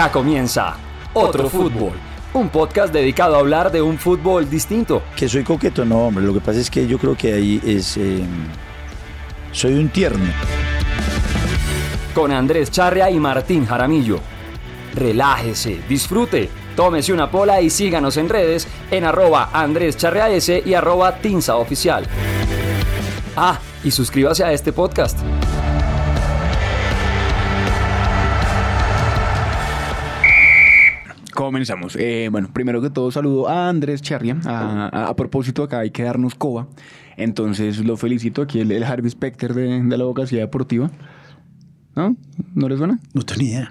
Acá comienza Otro Fútbol, un podcast dedicado a hablar de un fútbol distinto. Que soy coqueto, no, hombre. Lo que pasa es que yo creo que ahí es. Eh, soy un tierno. Con Andrés Charria y Martín Jaramillo. Relájese, disfrute, tómese una pola y síganos en redes en arroba Andrés Charria S y arroba Tinsa Oficial. Ah, y suscríbase a este podcast. Comenzamos. Eh, bueno, primero que todo saludo a Andrés Charria. A, a, propósito, acá hay que darnos coba. Entonces lo felicito aquí, el, el Harvey Specter de, de la abogacía deportiva. ¿No? ¿No le suena? No tengo ni idea.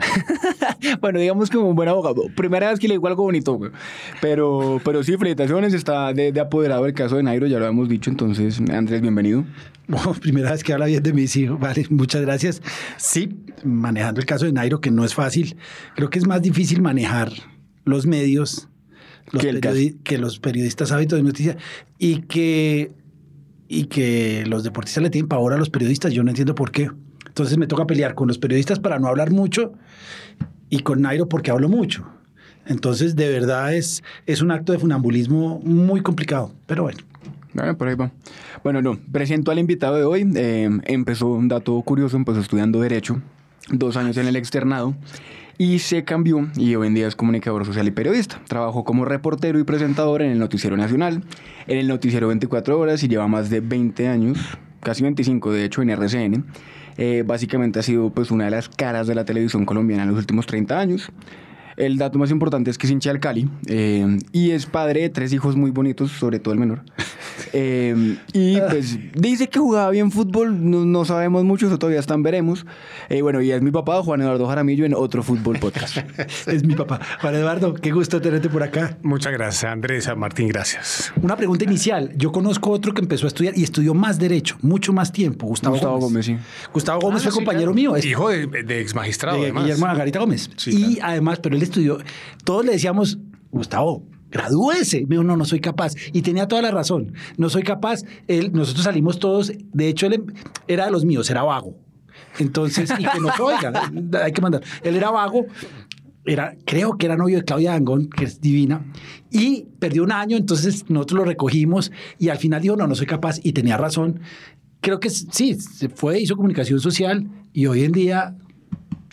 bueno, digamos como un buen abogado. Primera vez que le digo algo bonito, güey. Pero, pero sí, felicitaciones. Está de, de, apoderado el caso de Nairo, ya lo hemos dicho. Entonces, Andrés, bienvenido. Bueno, primera vez que habla bien de mis hijos. Vale, muchas gracias. Sí, manejando el caso de Nairo, que no es fácil. Creo que es más difícil manejar los medios los que, periodi que los periodistas hábitos de noticia y que, y que los deportistas le tienen pavor a los periodistas. Yo no entiendo por qué. Entonces me toca pelear con los periodistas para no hablar mucho y con Nairo porque hablo mucho. Entonces, de verdad es, es un acto de funambulismo muy complicado, pero bueno. Bueno, por ahí va. Bueno, no, presento al invitado de hoy. Eh, empezó un dato curioso, empezó estudiando Derecho, dos años en el externado y se cambió y hoy en día es comunicador social y periodista. Trabajó como reportero y presentador en el Noticiero Nacional, en el Noticiero 24 Horas y lleva más de 20 años, casi 25 de hecho, en RCN. Eh, básicamente ha sido pues una de las caras de la televisión colombiana en los últimos 30 años. El dato más importante es que es hincha del Cali eh, y es padre de tres hijos muy bonitos, sobre todo el menor. Eh, y pues dice que jugaba bien fútbol, no, no sabemos mucho, eso todavía están veremos. Eh, bueno, y es mi papá, Juan Eduardo Jaramillo, en otro fútbol podcast. es mi papá. Juan Eduardo, qué gusto tenerte por acá. Muchas gracias, Andrés, Martín, gracias. Una pregunta inicial. Yo conozco otro que empezó a estudiar y estudió más derecho, mucho más tiempo, Gustavo, Gustavo Gómez. Gómez. sí. Gustavo Gómez ah, fue sí, compañero claro. mío. Es, Hijo de, de ex magistrado, de además. Guillermo Margarita Gómez. Sí, y claro. además, pero él estudió, todos le decíamos, Gustavo, gradúese. Me dijo, no, no soy capaz. Y tenía toda la razón. No soy capaz. Él, nosotros salimos todos, de hecho, él era de los míos, era vago. Entonces, y que no se oiga, hay que mandar. Él era vago, era, creo que era novio de Claudia Dangón, que es divina, y perdió un año, entonces nosotros lo recogimos y al final dijo, no, no soy capaz, y tenía razón. Creo que sí, se fue, hizo comunicación social y hoy en día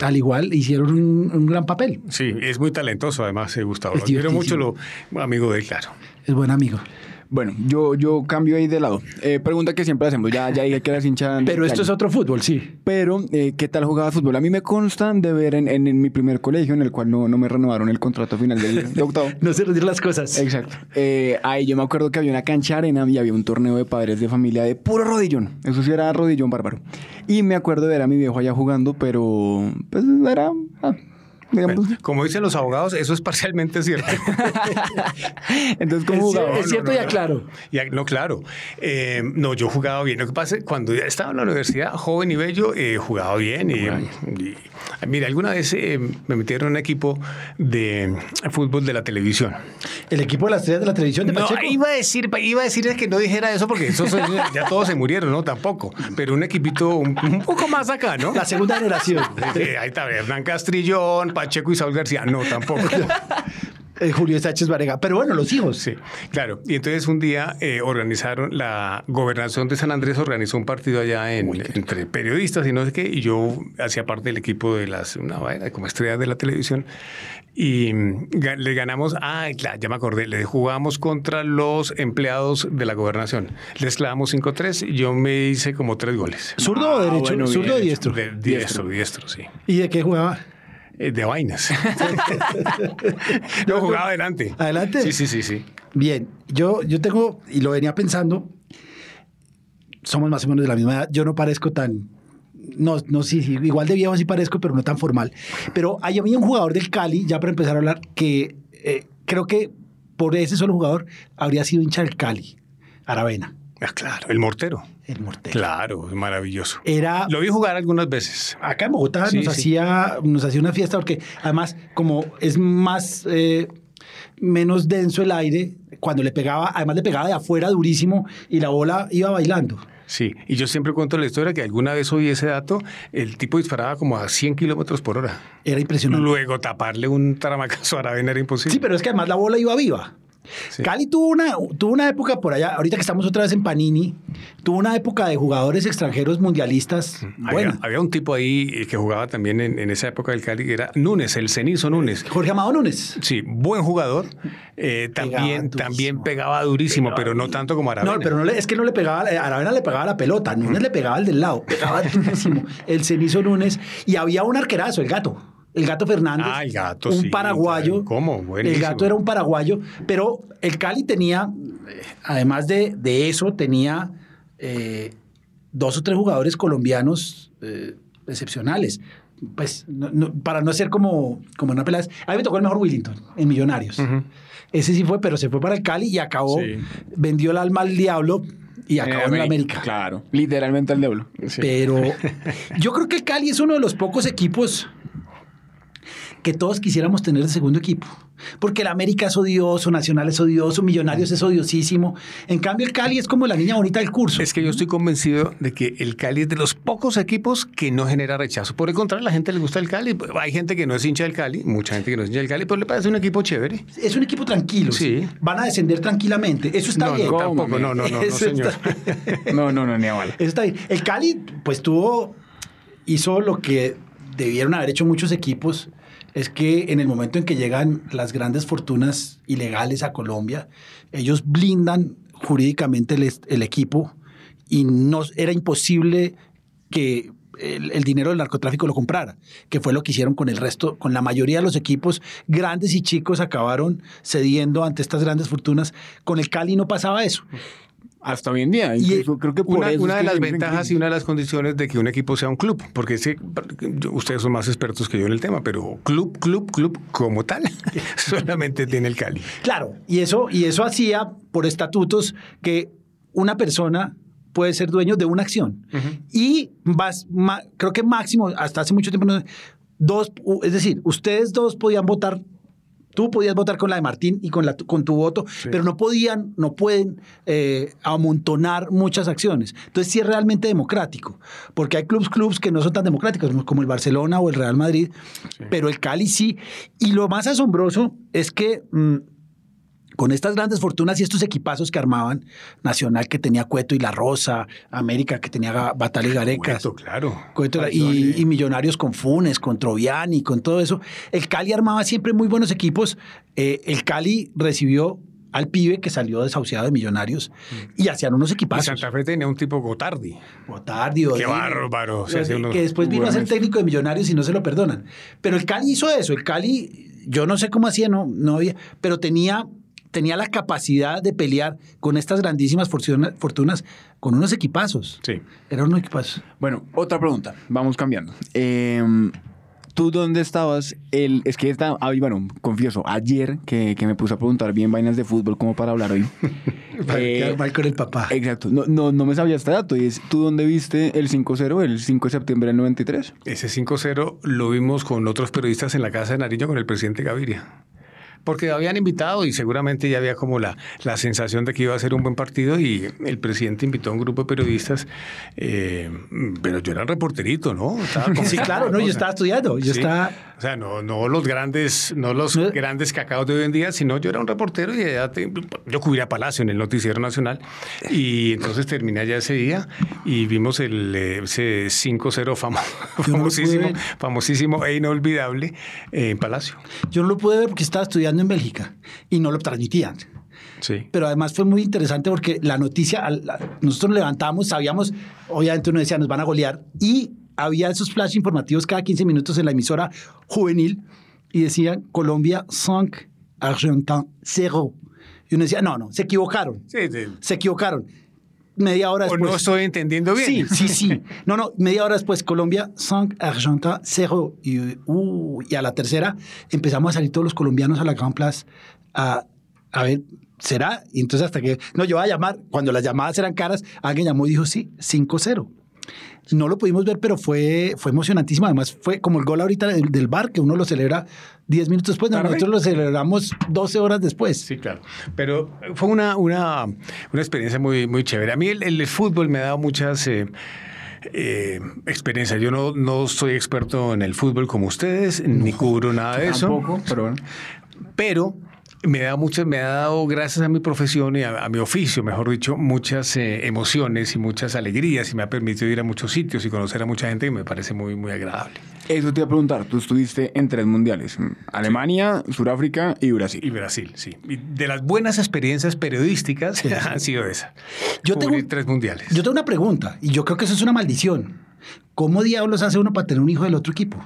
al igual hicieron un, un, gran papel. Sí, es muy talentoso además, eh, Gustavo. Es Lo quiero mucho, lo amigo de él, claro. Es buen amigo. Bueno, yo, yo cambio ahí de lado. Eh, pregunta que siempre hacemos, ya, ya hay que las hinchas. Pero esto es otro fútbol, sí. Pero, eh, ¿qué tal jugaba fútbol? A mí me constan de ver en, en, en, mi primer colegio, en el cual no, no me renovaron el contrato final del de octavo. no se retiraron las cosas. Exacto. Eh, ahí yo me acuerdo que había una cancha arena y había un torneo de padres de familia de puro rodillón. Eso sí era rodillón bárbaro. Y me acuerdo de ver a mi viejo allá jugando, pero pues era... Ah, Digamos. Como dicen los abogados, eso es parcialmente cierto. Entonces, ¿cómo jugaba? Es cierto no, y aclaro. Ya, no, claro. Eh, no, yo jugaba bien. Lo que pasa es que cuando estaba en la universidad, joven y bello, eh, jugaba bien. Y, y, mira, alguna vez eh, me metieron en un equipo de fútbol de la televisión. ¿El equipo de las estrellas de la televisión de no, Pacheco? Iba a, decir, iba a decir que no dijera eso porque esos, ya todos se murieron, ¿no? Tampoco. Pero un equipito un, un poco más acá, ¿no? La segunda generación. ahí está, Hernán Castrillón, Pacheco y Saúl García. No, tampoco. Eh, Julio Sánchez Varega. Pero bueno, los hijos. Sí, claro. Y entonces un día eh, organizaron, la gobernación de San Andrés organizó un partido allá en- entre periodistas y no sé qué, y yo hacía parte del equipo de las, una vaina como estrella de la televisión, y mm, le ganamos, ah, claro, ya me acordé, le jugamos contra los empleados de la gobernación. Les clavamos 5-3 y yo me hice como tres goles. ¿Zurdo o derecho? bueno, ¿Zurdo o diestro? De- diestro, diestro, sí. ¿Y de qué jugaba? Eh, de vainas. yo jugaba adelante. ¿Adelante? Sí, sí, sí, sí. Bien, yo, yo tengo, y lo venía pensando, somos más o menos de la misma edad, yo no parezco tan, no, no, sí, sí, igual de viejo sí parezco, pero no tan formal. Pero hay había un jugador del Cali, ya para empezar a hablar, que eh, creo que por ese solo jugador habría sido hincha del Cali, Aravena, Ah, claro, el mortero. El mortero. Claro, maravilloso. Era Lo vi jugar algunas veces. acá en Bogotá Sí, nos sí. hacía nos hacía una fiesta porque además como es más eh, menos denso el aire cuando le pegaba además le pegaba de afuera durísimo y la bola iba bailando Sí, y yo siempre cuento la historia que alguna vez oí ese dato, el tipo disparaba como a 100 kilómetros por hora. era impresionante Luego taparle un taramacazo a Aravena era imposible. sí pero es que además la bola iba viva Sí. Cali tuvo una, tuvo una época por allá, ahorita que estamos otra vez en Panini, tuvo una época de jugadores extranjeros mundialistas. Había, Bueno, había un tipo ahí eh, que jugaba también en, en esa época del Cali, que era Núñez, el cenizo Núñez. Jorge Amado Núñez. Sí, buen jugador. eh, Pegaba también, durísimo. también pegaba durísimo, pero no tanto como Aravena. No, pero no le- es que no le pegaba, a Aravena le pegaba la pelota, Núñez le pegaba al del lado, pegaba durísimo, el cenizo Núñez, y había un arquerazo, el gato. El gato Fernández. Ah, el gato, Un sí, paraguayo. ¿Cómo? El Buenísimo. gato era un paraguayo, pero el Cali tenía, eh, además de, de eso, tenía eh, dos o tres jugadores colombianos eh, excepcionales. Pues, no- no- para no ser como, como una pelada. A mí me tocó el mejor Willington en Millonarios. Ese sí fue, pero se fue para el Cali y acabó, Sí. vendió el alma al diablo y acabó en el América. Claro, literalmente al diablo. Pero yo creo que el Cali es uno de los pocos equipos que todos quisiéramos tener de segundo equipo. Porque el América es odioso, Nacional es odioso, Millonarios es odiosísimo. En cambio, el Cali es como la niña bonita del curso. Es que yo estoy convencido de que el Cali es de los pocos equipos que no genera rechazo. Por el contrario, a la gente le gusta el Cali. Hay gente que no es hincha del Cali, mucha gente que no es hincha del Cali, pero le parece un equipo chévere. Es un equipo tranquilo. Sí. Van a descender tranquilamente. Eso está no, bien. no, tampoco, no, no, no, no, señor. está- No, no, no, ni a bala. Eso está bien. El Cali, pues tuvo, hizo lo que debieron haber hecho muchos equipos, es que en el momento en que llegan las grandes fortunas ilegales a Colombia, ellos blindan jurídicamente el, equipo y no era imposible que el, el dinero del narcotráfico lo comprara, que fue lo que hicieron con el resto, con la mayoría de los equipos grandes y chicos acabaron cediendo ante estas grandes fortunas. Con el Cali no pasaba eso. Hasta hoy en día. Y- Incluso creo que por Una, eso una de que las ventajas y una de las condiciones de que un equipo sea un club, porque es que, yo- ustedes son más expertos que yo en el tema, pero club, club, club como tal, solamente tiene el Cali. Claro, y eso, y eso hacía por estatutos que una persona puede ser dueño de una acción. Y vas, ma- creo que máximo, hasta hace mucho tiempo, no- dos, es decir, ustedes dos podían votar. Tú podías votar con la de Martín y con, la, con tu voto, pero no podían, no pueden eh, amontonar muchas acciones. Entonces sí es realmente democrático, porque hay clubs, clubs que no son tan democráticos, como el Barcelona o el Real Madrid, pero el Cali sí. Y lo más asombroso es que mm, con estas grandes fortunas y estos equipazos que armaban, Nacional que tenía Cueto y La Rosa, América que tenía Batalla y Garecas, Cueto, claro. Cueto y, y Millonarios con Funes, con Troviani, con todo eso. El Cali armaba siempre muy buenos equipos. Eh, el Cali recibió al pibe que salió desahuciado de Millonarios y hacían unos Y equipazos. Santa Fe tenía un tipo Gotardi. Gotardi, Qué bárbaro. se que- hacía unos- que después vino a ser técnico de Millonarios y no se lo perdonan. Pero el Cali hizo eso. El Cali, yo no sé cómo hacía, no, no había, pero tenía, tenía la capacidad de pelear con estas grandísimas fortuna- fortunas con unos equipazos. Sí. Eran unos equipazos. Bueno, otra pregunta. Vamos cambiando. Em, ¿Tú dónde estabas? El, es que está, ah, bueno, confieso, ayer que, que me puse a preguntar bien vainas de fútbol como para hablar hoy. Para Eh, quedar mal con el papá. Exacto. No, no, no me sabía este dato. Y es, ¿tú dónde viste el 5-0 el 5 de septiembre del 93? Ese 5-0 lo vimos con otros periodistas en la casa de Nariño con el presidente Gaviria. Porque habían invitado y seguramente ya había como la, la sensación de que iba a ser un buen partido y el presidente invitó a un grupo de periodistas, eh, pero yo era reporterito, ¿no? Estaba Sí, claro, no, yo estaba estudiando, yo Sí. estaba... O sea, no, no los grandes, no los grandes cacaos de hoy en día, sino yo era un reportero y ya te- yo cubría Palacio en el Noticiero Nacional. Y entonces terminé allá ese día y vimos el eh, ese 5-0 famo- famosísimo, famosísimo e inolvidable eh, en Palacio. Yo no lo pude ver porque estaba estudiando en Bélgica y no lo transmitían. Sí. Pero además fue muy interesante porque la noticia, nosotros nos levantamos, sabíamos, obviamente uno decía, nos van a golear, y había esos flash informativos cada 15 minutos en la emisora juvenil y decían Colombia 5, Argentin 0. Y uno decía, no, no, se equivocaron. Sí, sí. Se equivocaron. Media hora O después. no estoy entendiendo bien. Sí, sí, sí. No, no, media hora después, Colombia 5, Argentin 0. Y, uh, y a la tercera empezamos a salir todos los colombianos a la Grand Place a, a ver, ¿será? Y entonces hasta que, no, yo iba a llamar, cuando las llamadas eran caras, alguien llamó y dijo, sí, 5-0. No lo pudimos ver, pero fue, fue emocionantísimo. Además, fue como el gol ahorita del, del bar, que uno lo celebra 10 minutos después. No, nosotros lo celebramos 12 horas después. Sí, claro. Pero fue una, una, una experiencia muy, muy chévere. A mí el, el fútbol me ha dado muchas eh, eh, experiencias. Yo no, no soy experto en el fútbol como ustedes, ni cubro nada de eso. Tampoco, pero bueno. Pero me da muchas, me ha dado, gracias a mi profesión y a, a mi oficio, mejor dicho, muchas eh, emociones y muchas alegrías y me ha permitido ir a muchos sitios y conocer a mucha gente y me parece muy, muy agradable. Eso te iba a preguntar. Tú estuviste en tres mundiales: Alemania, Sudáfrica y Brasil. Y Brasil, sí. Y de las buenas experiencias periodísticas han sido esas. Yo Cubrir tengo- tres mundiales. Yo tengo una pregunta, y yo creo que eso es una maldición. ¿Cómo diablos hace uno para tener un hijo del otro equipo?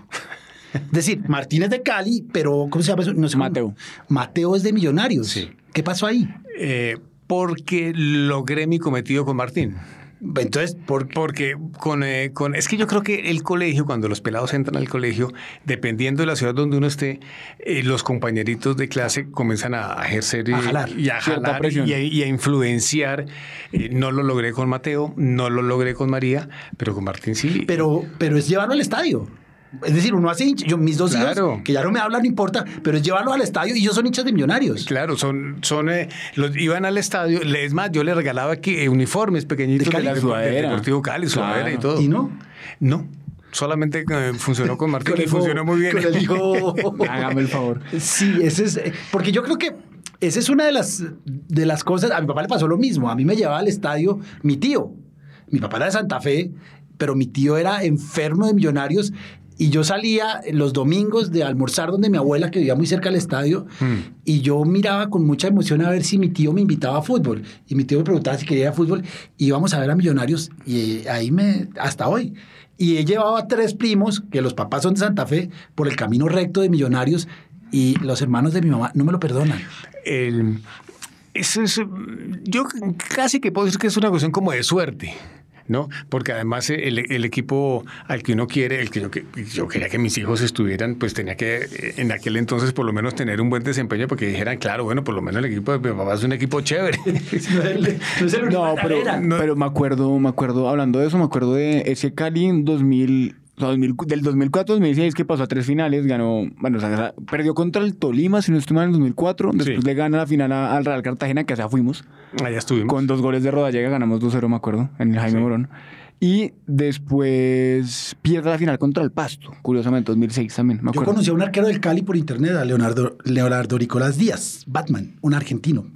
Es decir, Martínez de Cali, pero ¿cómo se llama eso? No sé cómo- Mateo. Mateo es de Millonarios. Sí. ¿Qué pasó ahí? Eh, porque logré mi cometido con Martín. Entonces, ¿por qué? Porque con, eh, con- es que yo creo que el colegio, cuando los pelados entran al colegio, dependiendo de la ciudad donde uno esté, eh, los compañeritos de clase comienzan a ejercer y A jalar. y a, jalar presión. y a- y a influenciar. Eh, no lo logré con Mateo, no lo logré con María, pero con Martín sí. Pero, pero es llevarlo al estadio. Es decir, uno hace hincha- yo, mis dos Claro. hijos, que ya no me hablan, no importa, pero es llevarlos al estadio y ellos son hinchas de millonarios. Claro, son, son eh, los iban al estadio. Es más, yo le regalaba aquí eh, uniformes pequeñitos De Cali. la- del Sudadera. Deportivo Cali, sudadera y Claro. todo. ¿Y no? No, solamente eh, funcionó con Martín Con y el hijo- funcionó muy bien. con el hijo- Hágame el favor. Sí, ese es. Porque yo creo que esa es una de las, de las cosas. A mi papá le pasó lo mismo. A mí me llevaba al estadio mi tío. Mi papá era de Santa Fe, pero mi tío era enfermo de millonarios. Y yo salía los domingos de almorzar donde mi abuela, que vivía muy cerca del estadio, y yo miraba con mucha emoción a ver si mi tío me invitaba a fútbol. Y mi tío me preguntaba si quería ir a fútbol. Y íbamos a ver a Millonarios, y eh, ahí me. hasta hoy. Y he llevado a tres primos, que los papás son de Santa Fe, por el camino recto de Millonarios, y los hermanos de mi mamá no me lo perdonan. El- eso es, yo casi que puedo decir que es una cuestión como de suerte. ¿No? Porque además el, el equipo al que uno quiere, el que yo, que yo quería que mis hijos estuvieran, pues tenía que eh, en aquel entonces por lo menos tener un buen desempeño porque dijeran, claro, bueno, por lo menos el equipo de mi papá es un equipo chévere. No, pero, pero me acuerdo, me acuerdo, hablando de eso, me acuerdo de ese Cali en 2000, o sea, 2000 del 2004 2006 que pasó a tres finales, ganó, bueno, o sea, perdió contra el Tolima, si no estoy mal, en 2004, después Sí. le gana la final a- al Real Cartagena, que allá fuimos, Allá estuvimos. con dos goles de Rodallega, ganamos 2-0, me acuerdo, en el Jaime Morón. Y después pierde la final contra el Pasto, curiosamente, 2006 también, me Yo conocí a un arquero del Cali por internet, a Leonardo, Leonardo Nicolás Díaz, Batman, un argentino.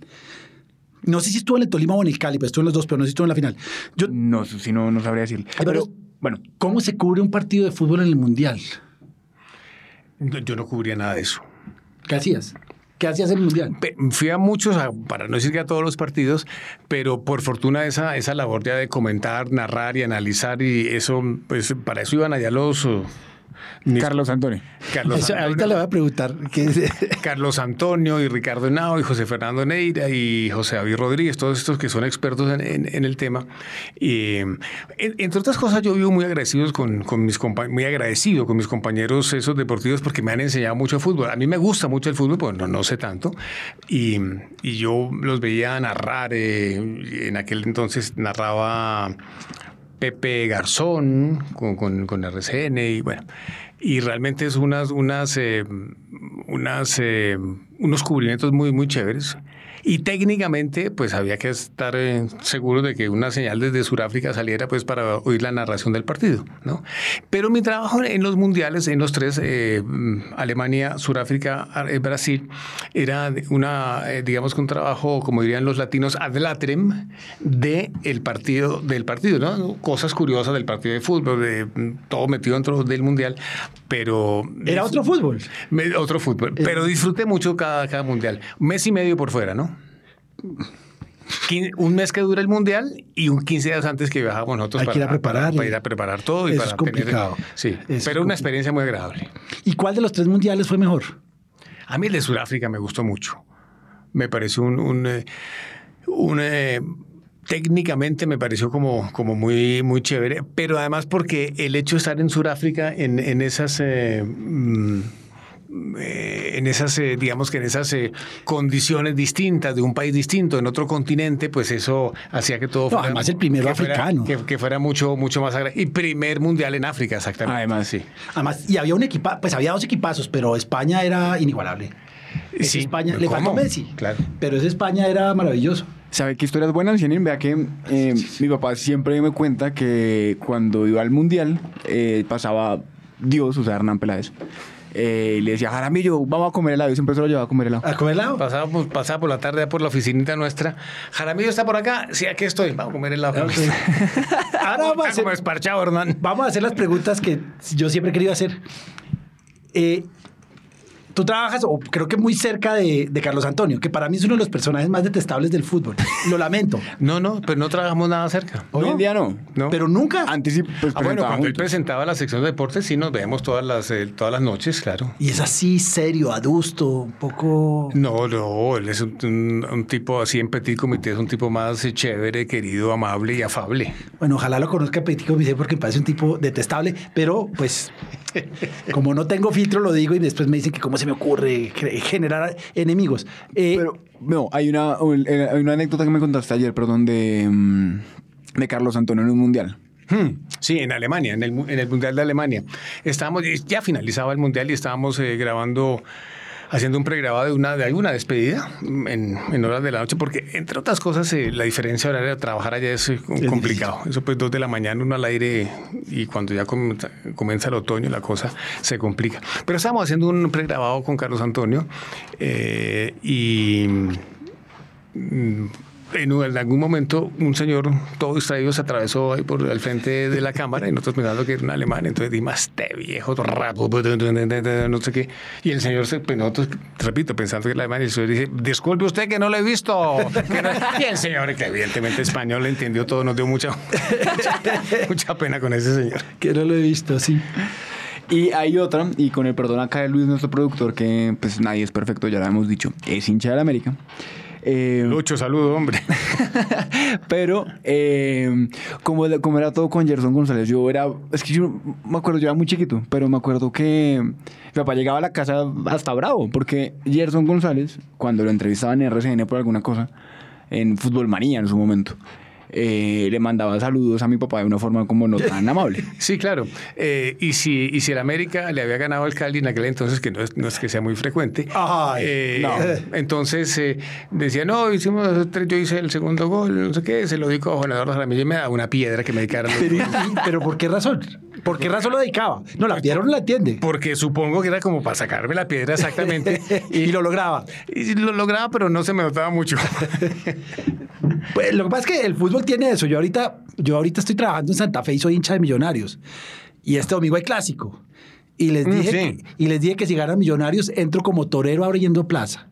No sé si estuvo en el Tolima o en el Cali, pero estuvo en los dos, pero no sé si estuvo en la final. Yo, No, si no, no sabría decir. Pero, bueno, ¿Cómo se cubre un partido de fútbol en el Mundial? Yo no cubría nada de eso. ¿Qué hacías? ¿Qué hacías en el Mundial? Fui a muchos, para no decir que a todos los partidos, pero por fortuna esa, esa labor ya de comentar, narrar y analizar y eso, pues para eso iban allá los... Carlos Antonio. Carlos Eso, Antonio. ahorita le voy a preguntar. ¿qué- Carlos Antonio y Ricardo Henao y José Fernando Neira y José David Rodríguez, todos estos que son expertos en, en- en el tema. Y, en- entre otras cosas, yo vivo muy agradecidos con, con mis muy agradecido con mis compañeros esos deportivos porque me han enseñado mucho fútbol. A mí me gusta mucho el fútbol, pues no, no sé tanto. Y, y yo los veía narrar. eh, en aquel entonces narraba Pepe Garzón con, con, con RCN y bueno. Y realmente es unas, unas, eh, unas, eh, unos cubrimientos muy, muy chéveres. Y técnicamente, pues había que estar eh, seguro de que una señal desde Sudáfrica saliera pues para oír la narración del partido, ¿no? Pero mi trabajo en los mundiales, en los tres, eh, Alemania, Sudáfrica, eh, Brasil, era una, eh, digamos que un trabajo, como dirían los latinos, ad latrem de el partido, del partido, ¿no? Cosas curiosas del partido de fútbol, de mm, todo metido dentro del mundial, pero... Era otro fútbol. Me- Otro fútbol. Pero disfruté mucho cada, cada mundial. Un mes y medio por fuera, ¿no? Un mes que dura el mundial y un 15 días antes que viajábamos nosotros Hay que ir a para, preparar. para ir a preparar todo y Eso para es complicado. tener- sí, Eso es pero una complicado. experiencia muy agradable. ¿Y cuál de los tres mundiales fue mejor? A mí el de Sudáfrica me gustó mucho. Me pareció un... un, eh, un, eh, técnicamente me pareció como, como muy, muy chévere, pero además porque el hecho de estar en Sudáfrica en, en esas... eh, mm, eh, en esas, eh, digamos que en esas eh, condiciones distintas de un país distinto, en otro continente, pues eso hacía que todo No, fuera. además el primero que fuera- africano. que, que fuera mucho, mucho más agradable. Y primer mundial en África, exactamente. Además, sí. Además, y había un equipa, pues había dos equipazos, pero España era inigualable. Ese Sí, España, le faltó. Messi. Claro. Pero ese España era maravilloso. ¿Sabe qué historias buenas tienen? Vea que eh, mi papá siempre me cuenta que cuando iba al mundial eh, pasaba Dios, o sea, Hernán Peláez, eh, y le decía, Jaramillo, vamos a comer helado. Y siempre se lo llevaba a comer helado. ¿A comer helado? Pasaba, por- pasaba por la tarde por la oficinita nuestra. Jaramillo está por acá. Sí, aquí estoy. Vamos a comer helado. Ahora vamos a Está hacer, como esparchado, Hernán. vamos a hacer las preguntas que yo siempre he querido hacer. Eh, Tú trabajas, o creo que muy cerca de, de Carlos Antonio, que para mí es uno de los personajes más detestables del fútbol. Lo lamento. No, no, pero no trabajamos nada cerca. Hoy en día no. No. Pero nunca. Antes sí, pues Ah, bueno, cuando él juntos. presentaba la sección de deportes, sí nos vemos todas las, eh, todas las noches, claro. Y es así, serio, adusto, un poco. No, no, él es un, un- un tipo así en petit comité, es un tipo más eh, chévere, querido, amable y afable. Bueno, ojalá lo conozca Petit Comité porque me parece un tipo detestable, pero pues como no tengo filtro lo digo y después me dicen que cómo se me ocurre generar enemigos. Eh, Pero, no, hay una, hay una anécdota que me contaste ayer, perdón, de, mm, de Carlos Antonio en un mundial. Hmm, Sí, en Alemania, en el, en el Mundial de Alemania. Estábamos, ya finalizaba el Mundial y estábamos eh, grabando, haciendo un pregrabado de una, de alguna despedida en, en horas de la noche, porque entre otras cosas eh, la diferencia horaria de trabajar allá es, eh, complicado. Eso pues dos de la mañana, uno al aire y cuando ya comienza, comienza el otoño la cosa se complica. Pero estábamos haciendo un pregrabado con Carlos Antonio eh, y... mm, en, en algún momento un señor todo distraído se atravesó ahí por el frente de la cámara y nosotros pensando que era un alemán, entonces dimos este viejo rapo, no sé qué. Y el señor, se, pues repito, pensando que era alemán, y el señor dice, disculpe usted que no lo he visto. que no-". Y el señor, que evidentemente español, entendió todo, nos dio mucha, mucha, pena con ese señor. que no lo he visto, sí. Y hay otra, y con el perdón acá de Luis, nuestro productor, que pues nadie es perfecto, ya lo hemos dicho, es hincha de la América. Eh, Lucho, saludo, hombre. pero eh, como, como era todo con Gerson González, yo era, es que yo me acuerdo, yo era muy chiquito, pero me acuerdo que mi papá llegaba a la casa hasta bravo, porque Gerson González, cuando lo entrevistaban en RCN por alguna cosa, en Fútbol Manía en su momento, eh, le mandaba saludos a mi papá de una forma como no tan amable. Sí, claro. Eh, y, si, y si el América le había ganado al Cali en aquel entonces, que no es, no es que sea muy frecuente, Ay, eh, no. entonces eh, decía, no, hicimos tres, yo hice el segundo gol, no sé qué, se lo dijo a Juan Eduardo Ramírez y me da una piedra que me dedicara. los Pero, pero ¿por qué razón? ¿Por qué razón lo dedicaba? No, la piedra no la entiende. Porque supongo que era como para sacarme la piedra exactamente. Y lo lograba. Y lo lograba, pero no se me notaba mucho. Pues, lo que pasa es que el fútbol tiene eso. Yo ahorita, yo ahorita estoy trabajando en Santa Fe y soy hincha de Millonarios. Y este domingo hay clásico. Y les Mm, dije, sí. que, y les dije que si ganan Millonarios, entro como torero abriendo plaza.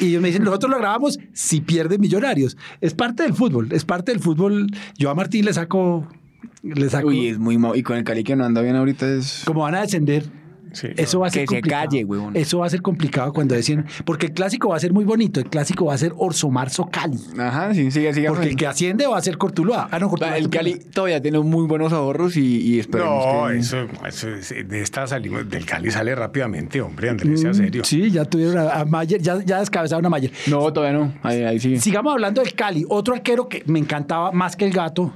Y ellos me dicen, nosotros lo grabamos si pierden Millonarios. Es parte del fútbol, es parte del fútbol. Yo a Martín le saco, le saco. Uy, es muy... Y con el Cali que no anda bien ahorita es... como van a descender. Sí. Eso va a ser Que se complicado. calle, huevón. Eso va a ser complicado cuando deciden. Porque el clásico va a ser muy bonito. El clásico va a ser Orso Marzo Cali. Ajá, sí, sigue, sigue. Porque el que asciende va a ser Cortuluá. Ah, no, Cortuluá. El Cali todavía tiene muy buenos ahorros y, y esperemos No, que... eso, eso es- de esta salimos, del Cali sale rápidamente, hombre, Andrés, sea serio. Mm, Sí, ya tuvieron a, a Mayer, ya, ya descabezaron a Mayer. No, todavía no. Ahí, ahí sigue. Sigamos hablando del Cali. Otro arquero que me encantaba más que el gato,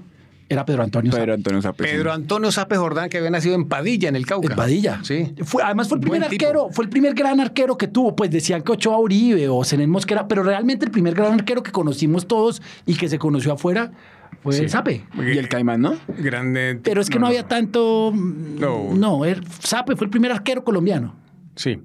Era Pedro Antonio Pedro Antonio Sape. sí. Pedro Antonio Sape Jordán, que había nacido en Padilla, en el Cauca. En Padilla. Sí. Fue, además fue el primer Buen tipo. arquero, fue el primer gran arquero que tuvo. Pues decían que Ochoa Uribe o Zenén Mosquera, pero realmente el primer gran arquero que conocimos todos y que se conoció afuera fue Sí. Sape. Y el Caimán, ¿no? Grande. Pero es que no, había tanto. mm, No. No, el Sape fue el primer arquero colombiano. Sí.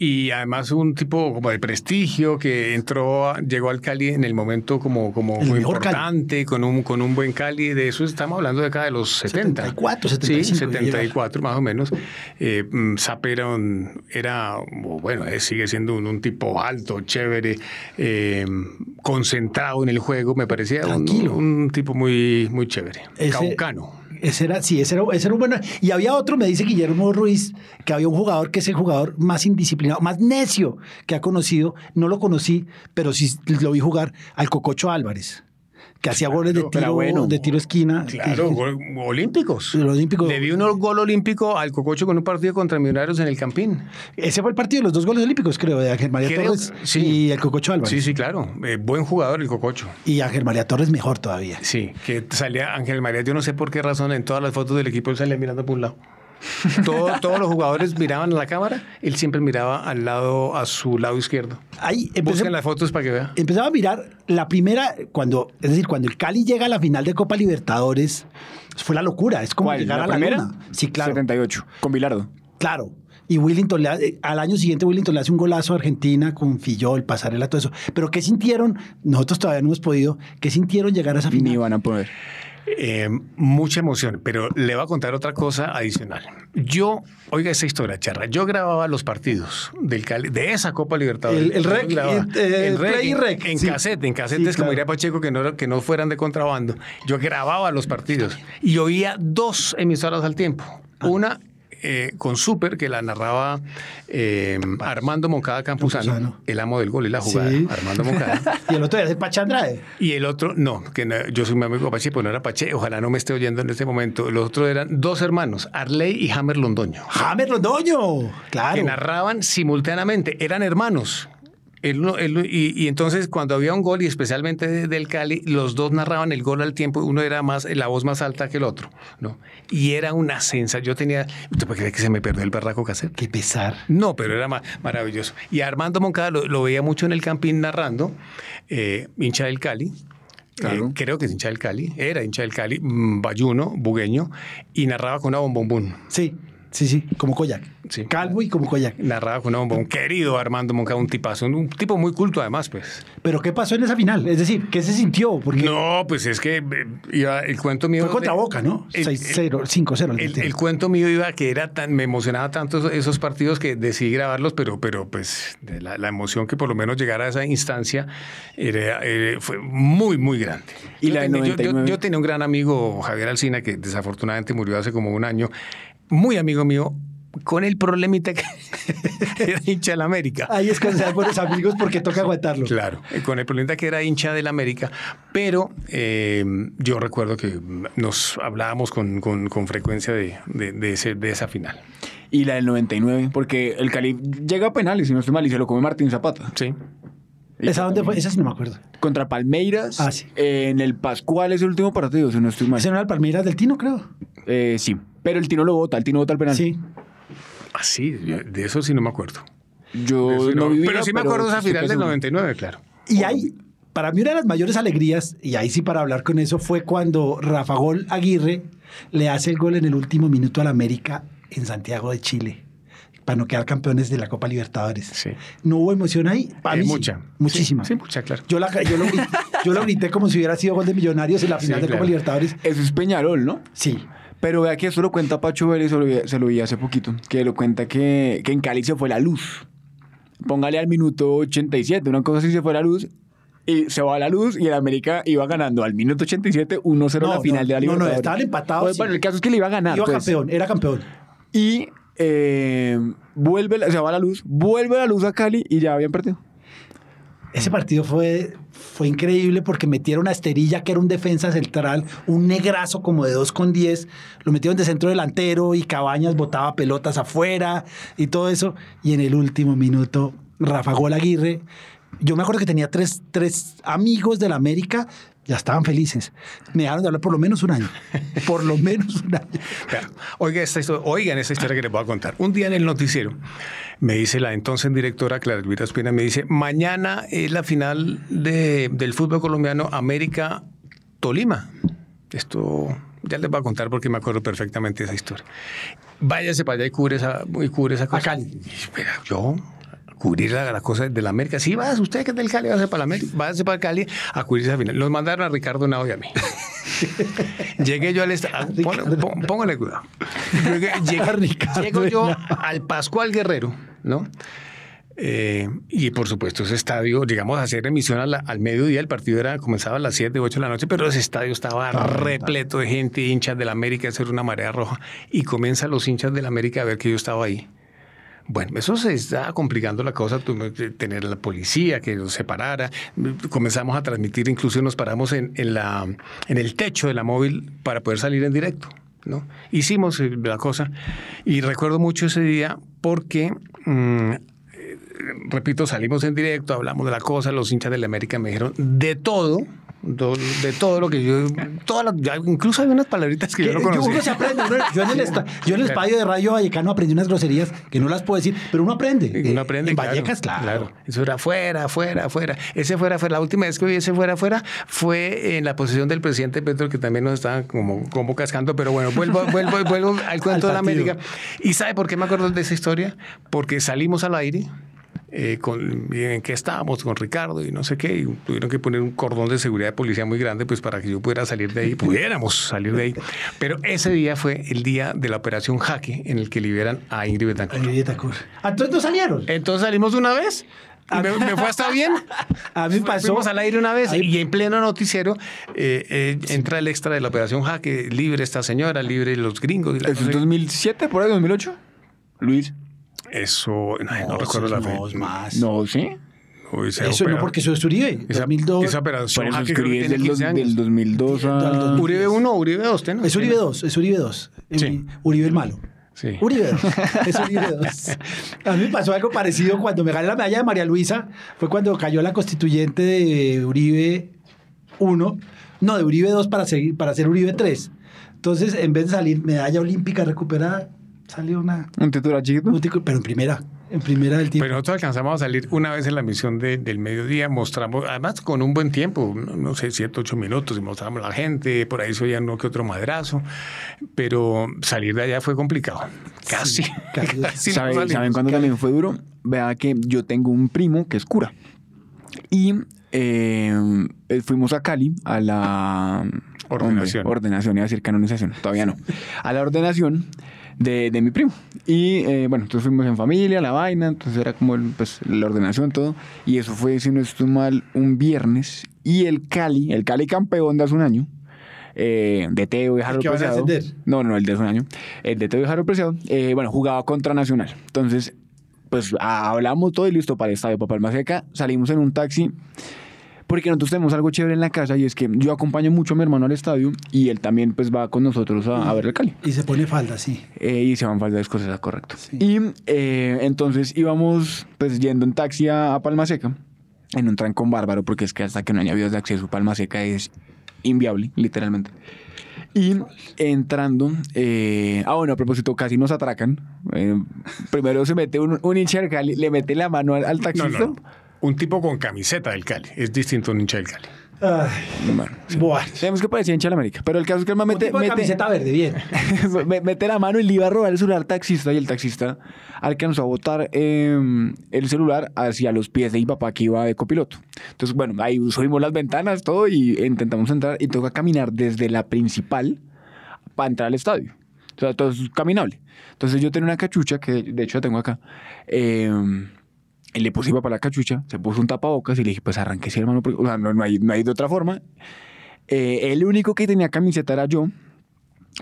Y además un tipo como de prestigio que entró, llegó al Cali en el momento como, como muy Cali. importante, con un, con un buen Cali. De eso estamos hablando de acá de los 70. 74, Sí, 75 llega. 74 más o menos. Eh, mm, Sape era, un- era, bueno, eh, sigue siendo un, un tipo alto, chévere, eh, concentrado en el juego. Me parecía un, un tipo muy, muy chévere. Ese- Caucano. Ese era, sí, ese era, ese era un buen. Y había otro, me dice Guillermo Ruiz, que había un jugador que es el jugador más indisciplinado, más necio que ha conocido. No lo conocí, pero sí lo vi jugar al Cococho Álvarez, que hacía goles de tiro, bueno. de tiro esquina. Claro, gol- olímpicos. Le vi un gol olímpico al Cococho con un partido contra Millonarios en el Campín. Ese fue el partido los dos goles olímpicos, creo, de Ángel María Creo- Torres sí. y el Cococho Álvarez. Sí, sí, claro. Eh, buen jugador el Cococho. Y Ángel María Torres mejor todavía. Sí, que salía Ángel María. Yo no sé por qué razón en todas las fotos del equipo él salía mirando por un lado. Todo- todos los jugadores miraban a la cámara, él siempre miraba al lado, a su lado izquierdo. Ahí empecé- Busquen las fotos para que vean. empezaba a mirar la primera, cuando, es decir, cuando el Cali llega a la final de Copa Libertadores, fue la locura, es como ¿Cuál? llegar ¿La a la primera? luna. Sí, claro. 78, con Bilardo. Claro. Y Willington, le hace- al año siguiente Willington le hace un golazo a Argentina con Fillol, Pasarela, todo eso. Pero ¿qué sintieron? Nosotros todavía no hemos podido. ¿Qué sintieron llegar a esa final? Ni van a poder. Eh, mucha emoción, pero le voy a contar otra cosa adicional. Yo, oiga esa historia, charra, yo grababa los partidos del Cali, de esa Copa Libertadores. El- el rec, grababa. eh, El play y en- rec, En sí. cassette, en cassette Sí, es como claro. diría Pacheco que no, que no fueran de contrabando. Yo grababa los partidos y oía dos emisoras al tiempo. Ah. Una eh, con Super, que la narraba eh, Armando Moncada Campuzano, Campuzano. el amo del gol y la jugada, Sí. Armando Moncada. Y el otro era el Pacha Andrade. Y el otro, no, que no, yo soy mi amigo Pache, pues no era Pache, ojalá no me esté oyendo en este momento. Los otros eran dos hermanos, Arley y Hammer Londoño, ¡James Londoño! Claro. que narraban simultáneamente, eran hermanos. El y, y entonces cuando había un gol, y especialmente de- del Cali, los dos narraban el gol al tiempo, uno era más, la voz más alta que el otro, ¿no? Y era una sensación, yo tenía, ¿usted puede creer que se me perdió el berraco cassette? Qué pesar. No, pero era ma- maravilloso. Y Armando Moncada lo, lo veía mucho en el campín narrando, eh, hincha del Cali. Claro. Eh, creo que es hincha del Cali, era hincha del Cali, mm, bayuno, bugueño, y narraba con una bombombún. Sí, sí, sí, como Koyak. Sí. Calvo y como Koyak. Narraba con una bombón. Querido Armando Moncada, un tipazo, un, un tipo muy culto además, pues. Pero ¿qué pasó en esa final? Es decir, ¿qué se sintió? Porque No, pues es que eh, iba, el cuento mío... fue contra de- Boca, ¿no? el- 6-0, 5-0. el El, partido. el cuento mío iba que era tan, me emocionaba tanto esos, esos partidos que decidí grabarlos, pero, pero pues de la, la emoción que por lo menos llegara a esa instancia era, fue muy, muy grande. Y Yo la tenía- yo- yo- 99. yo tenía un gran amigo, Javier Alcina, que desafortunadamente murió hace como un año, muy amigo mío, con el problemita que era hincha del América. Ahí es cuando se dan buenos amigos porque toca aguantarlo. Claro, con el problemita que era hincha del América, pero eh, yo recuerdo que nos hablábamos con, con- con frecuencia de, de- de ese- de esa final. Y la del 99, porque el Cali llega a penales, si no estoy mal, y se lo come Martín Zapata. Sí. ¿Esa dónde fue? Esa sí no me acuerdo. Contra Palmeiras, Ah, sí. eh, en el Pascual es el último partido, si no estoy mal. Ese no era el Palmeiras del Tino, creo. Eh, sí, pero el Tino lo vota, el Tino vota el penal. Sí. Ah, sí, de eso sí no me acuerdo. Yo no, vivía, pero sí me acuerdo esa final del seguro. 99, claro. Y hay, para mí una de las mayores alegrías, y ahí sí para hablar con eso, fue cuando Rafa Gol Aguirre le hace el gol en el último minuto al América en Santiago de Chile, para no quedar campeones de la Copa Libertadores. Sí. ¿No hubo emoción ahí? Para Eh, mí sí, mucha. muchísima. Sí, sí, mucha, claro. Yo, la, yo, lo grité, yo lo grité como si hubiera sido gol de Millonarios en la final Sí, de claro. Copa Libertadores. Eso es Peñarol, ¿no? Sí. Pero vea que eso lo cuenta Pacho Vélez, se lo, vi, se lo vi hace poquito, que lo cuenta que, que en Cali se fue la luz. Póngale al minuto 87, una cosa así se fue la luz, y se va la luz y el América iba ganando al minuto 87 1-0 No, la final no, de la no, no, Libertadores. estaban empatados. Bueno, el caso es que le iba a ganar. Iba pues. campeón, era campeón. Y eh, vuelve, se va la luz, vuelve la luz a Cali y ya habían perdido. Ese partido fue, fue increíble porque metieron a Esterilla, que era un defensa central, un negrazo como de 2 con 10, lo metieron de centro delantero y Cabañas botaba pelotas afuera y todo eso. Y en el último minuto, Rafa Gol Aguirre, Yo me acuerdo que tenía tres, tres amigos de la América, ya estaban felices. Me dejaron de hablar por lo menos un año. Por lo menos un año. Esta historia, oigan esta historia que les voy a contar. Un día en el noticiero me dice la entonces directora Clara Elvira Espina, me dice, mañana es la final de- del fútbol colombiano América-Tolima. Esto ya les voy a contar porque me acuerdo perfectamente de esa historia. Váyase para allá y cubre esa, y cubre esa cosa. Y, espera, yo cubrir la, la cosa de la América. Sí, vas, usted que es del Cali, váyase para la América, váyase para Cali a cubrir esa final. Nos mandaron a Ricardo Nao y a mí. Llegué yo al estadio. Póngale cuidado. Llegué, llegué- llego yo al Pascual Guerrero, ¿no? Eh, y por supuesto, ese estadio, llegamos a hacer emisión a la- al mediodía, el partido era, comenzaba a las 7, 8 de la noche, pero ese estadio estaba repleto de gente, hinchas del América, era una marea roja. Y comienzan los hinchas del América a ver que yo estaba ahí. Bueno, eso se está complicando la cosa, que tener a la policía que nos separara, comenzamos a transmitir, incluso nos paramos en, en la, en el techo de la móvil para poder salir en directo. ¿no? Hicimos eh, la cosa y recuerdo mucho ese día porque, mm, eh, repito, salimos en directo, hablamos de la cosa, los hinchas de la América me dijeron de todo. De todo lo que yo. Todas incluso hay unas palabritas que yo no conocía. uno se aprende. uno- yo, en el esta- yo en el espacio de Radio Vallecano aprendí unas groserías que no las puedo decir, pero uno aprende. Uno aprende. En claro, Vallecas, claro. Eso era fuera, fuera, fuera. Ese fuera, fuera. La última vez que vi ese fuera, fuera fue en la posesión del presidente Petro, que también nos estaban como, como cascando. Pero bueno, vuelvo, vuelvo, vuelvo al cuento de la. América. ¿Y sabe por qué me acuerdo de esa historia? Porque salimos al aire. Eh, con, en qué estábamos con Ricardo y no sé qué, y tuvieron que poner un cordón de seguridad de policía muy grande pues para que yo pudiera salir de ahí, pudiéramos salir de ahí. Pero ese día fue el día de la operación Jaque en el que liberan a Ingrid Betancourt. Ingrid Betancourt. Ah, Entonces no salieron. Entonces salimos una vez. y me, me fue hasta bien. A mí me pasó. Fuimos al aire una vez Ahí- y en pleno noticiero eh, eh, entra el extra de la operación Jaque, libre esta señora, libre los gringos. Y la ¿Eso es cosa- 2007, por ahí, 2008? Luis. Eso, no, no recuerdo la no, fe. es más. No, ¿sí? Uy, esa Eso no, porque eso es Uribe. esa, 2002. esa operación creo que tiene del, 15 dos- años. del 2002 a... Al 2000. Uribe 1 o Uribe 2, ¿usted no? Es Uribe 2, es Uribe 2. Sí. Uribe el malo. Sí. Uribe 2. Es Uribe 2. A mí me pasó algo parecido cuando me gané la medalla de María Luisa. Fue cuando cayó la constituyente de Uribe 1. No, de Uribe 2 para, seguir, para hacer Uribe 3. Entonces, en vez de salir medalla olímpica recuperada, salió una. ¿Un titular chiquito? un Pero en primera. En primera del tiempo. Pero nosotros alcanzamos a salir una vez en la misión de- del mediodía, mostramos, además con un buen tiempo, no, no sé, siete, ocho minutos, y mostramos a la gente, por ahí se oía uno que otro madrazo, pero salir de allá fue complicado. Casi. casi. casi no ¿Sabe-. ¿Saben cuándo también fue duro? Vea que yo tengo un primo que es cura. Y eh, eh, fuimos a Cali a la Ordenación. hombre, ordenación, iba a decir canonización, todavía no. A la ordenación de, de mi primo. Y eh, bueno, entonces fuimos en familia, la vaina, entonces era como el, pues, la ordenación, todo. Y eso fue, si no estoy mal, un viernes. Y el Cali, el Cali campeón de hace un año, eh, de Teo y a Preciado. No, no, el de hace un año. El de Teo y Jaro Preciado, eh, bueno, jugaba contra Nacional. Entonces, pues hablamos todo y listo para el estadio para Palma Seca. Salimos en un taxi. Porque nosotros tenemos algo chévere en la casa y es que yo acompaño mucho a mi hermano al estadio y él también pues va con nosotros a, a ver el Cali. Y se pone falda, sí. Eh, y se van falta de cosas, correcto. Y eh, entonces íbamos pues yendo en taxi a, a Palma Seca, en un trancón bárbaro, porque es que hasta que no haya vías de acceso, Palma Seca es inviable, literalmente. Y entrando, eh, ah bueno, a propósito, casi nos atracan. Eh, primero se mete un, un hincha le mete la mano al, al No, taxista. no, un tipo con camiseta del Cali, es distinto a un hincha del Cali. Ay, Bueno, sí. bueno. Sabemos que parecía hincha de la América, pero el caso es que el man mete, tipo de mete- camiseta verde, bien. Me- mete la mano y le iba a robar el celular al taxista y el taxista alcanzó a botar eh, el celular hacia los pies de mi papá que iba de copiloto. Entonces, bueno, ahí subimos las ventanas, todo y intentamos entrar y toca caminar desde la principal para entrar al estadio. O sea, todo es caminable. Entonces yo tenía una cachucha que de hecho la tengo acá. eh, y le puse para la cachucha, se puso un tapabocas y le dije, pues arranquese hermano, porque, o sea, no, no hay, no hay de otra forma. Eh, el único que tenía camiseta era yo.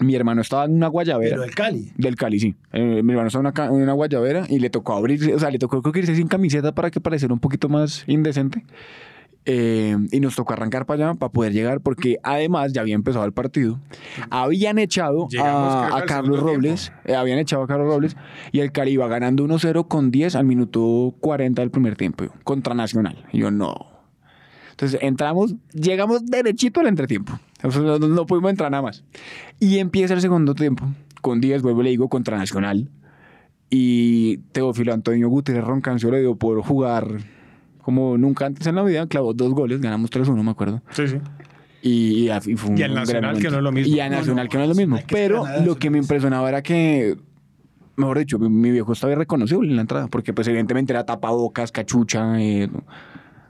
Mi hermano estaba en una guayabera. Pero el Cali. Del Cali, sí. Eh, mi hermano estaba en una, en una guayabera y le tocó abrirse, o sea, le tocó creo que irse sin camiseta para que pareciera un poquito más indecente. Eh, y nos tocó arrancar para allá para poder llegar, porque además ya había empezado el partido. Habían echado a, Carlos Robles, eh, habían echado a Carlos Robles, y el Cali iba ganando 1-0 con 10 al minuto 40 del primer tiempo, yo, contra Nacional. Y yo, no. Entonces entramos, llegamos derechito al entretiempo. No, no pudimos entrar nada más. Y empieza el segundo tiempo, con 10, vuelvo le digo, contra Nacional. Y Teófilo Antonio Gutiérrez Roncancio le dio por jugar como nunca antes en la vida, clavó dos goles, ganamos 3-1, me acuerdo. Sí, sí. Y, y fue un Y al Nacional, que no es lo mismo. Y a No, Nacional, no, que no es lo mismo. Pero lo que me impresionaba era que, mejor dicho, mi, mi viejo estaba irreconocible en la entrada, porque pues evidentemente era tapabocas, cachucha, eh,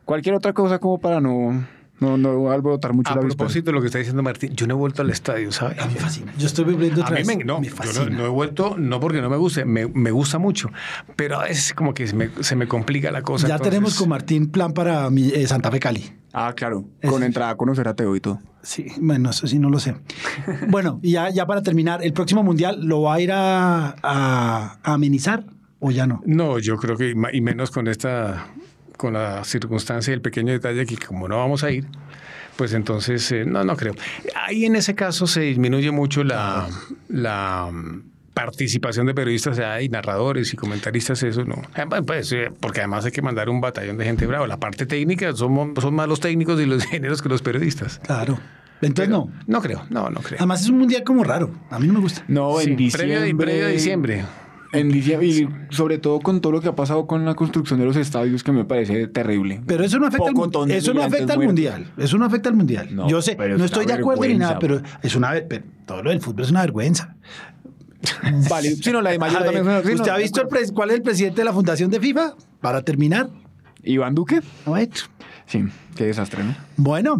cualquier otra cosa como para no, no, no alborotar mucho A la vista. propósito de lo que está diciendo Martín, yo no he vuelto al estadio, ¿sabes? A mí me fascina. Yo estoy viviendo A otra mí vez. me, no, me yo no, no he vuelto, no porque no me guste, me, me gusta mucho, pero a veces como que se me, se me complica la cosa. ya entonces- tenemos con Martín plan para mi, eh, Santa Fe Cali. Ah, claro, Es- con entrada a conocer a Teo y todo. Sí, bueno, eso sí no lo sé. bueno, y ya, ya para terminar, ¿el próximo mundial lo va a ir a, a- a amenizar o ya no? No, yo creo que, y menos con esta, con la circunstancia y el pequeño detalle que como no vamos a ir, pues entonces, eh, no, no creo. Ahí en ese caso se disminuye mucho la, la mm, participación de periodistas ya, y narradores y comentaristas, eso no. Eh, Pues, eh, porque además hay que mandar un batallón de gente brava. La parte técnica son, son más los técnicos y los ingenieros que los periodistas. Claro. Entonces no. No creo, no, no creo. Además es un mundial como raro. A mí no me gusta. No, Sí, en diciembre. previo, previo a diciembre. En diciembre, y sobre todo con todo lo que ha pasado con la construcción de los estadios, que me parece terrible. Pero eso no afecta, al, eso no afecta al mundial. Eso no afecta al mundial. No, Yo sé, no es estoy de acuerdo ni nada, pero es una pero todo lo del fútbol es una vergüenza. Vale, si no, la de mayor también ver, es una- sí, ¿Usted no, ha visto el cuál es el presidente de la fundación de FIFA? Para terminar. Iván Duque. Ver. Sí, qué desastre, ¿no? Bueno,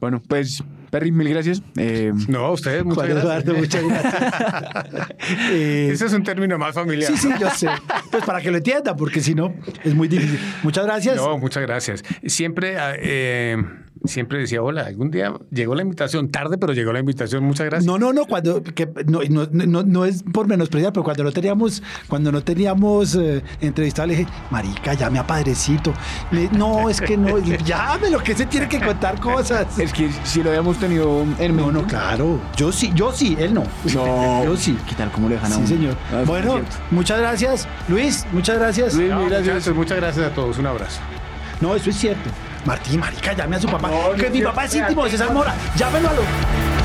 Bueno, pues, Perry, mil gracias. Eh, No, a ustedes, muchas Juan gracias. Muchas gracias. Eh, Ese es un término más familiar. sí, sí, yo sé. Pues para que lo entienda, porque si no, es muy difícil. Muchas gracias. No, muchas gracias. Siempre, eh, siempre decía, hola, algún día llegó la invitación, tarde, pero llegó la invitación, muchas gracias. No, no, no, cuando que no, no, no, no es por menospreciar, pero cuando no teníamos, cuando no teníamos eh, entrevistado, le dije, marica, llame a padrecito. Me- no, es que no, llame lo que se tiene que contar cosas. es que si lo habíamos tenido en No, no, claro. Yo sí, yo sí, él no. No, Yo sí. ¿Qué tal? ¿Cómo le dejan a Sí, uno? señor. Ah, Bueno, muchas gracias. Luis, muchas gracias. Luis, No, gracias. muchas gracias a todos. Un abrazo. No, eso es cierto. Martín, marica, llame a su papá. No, que mi papá es íntimo de César Mora. Llámelo a lo.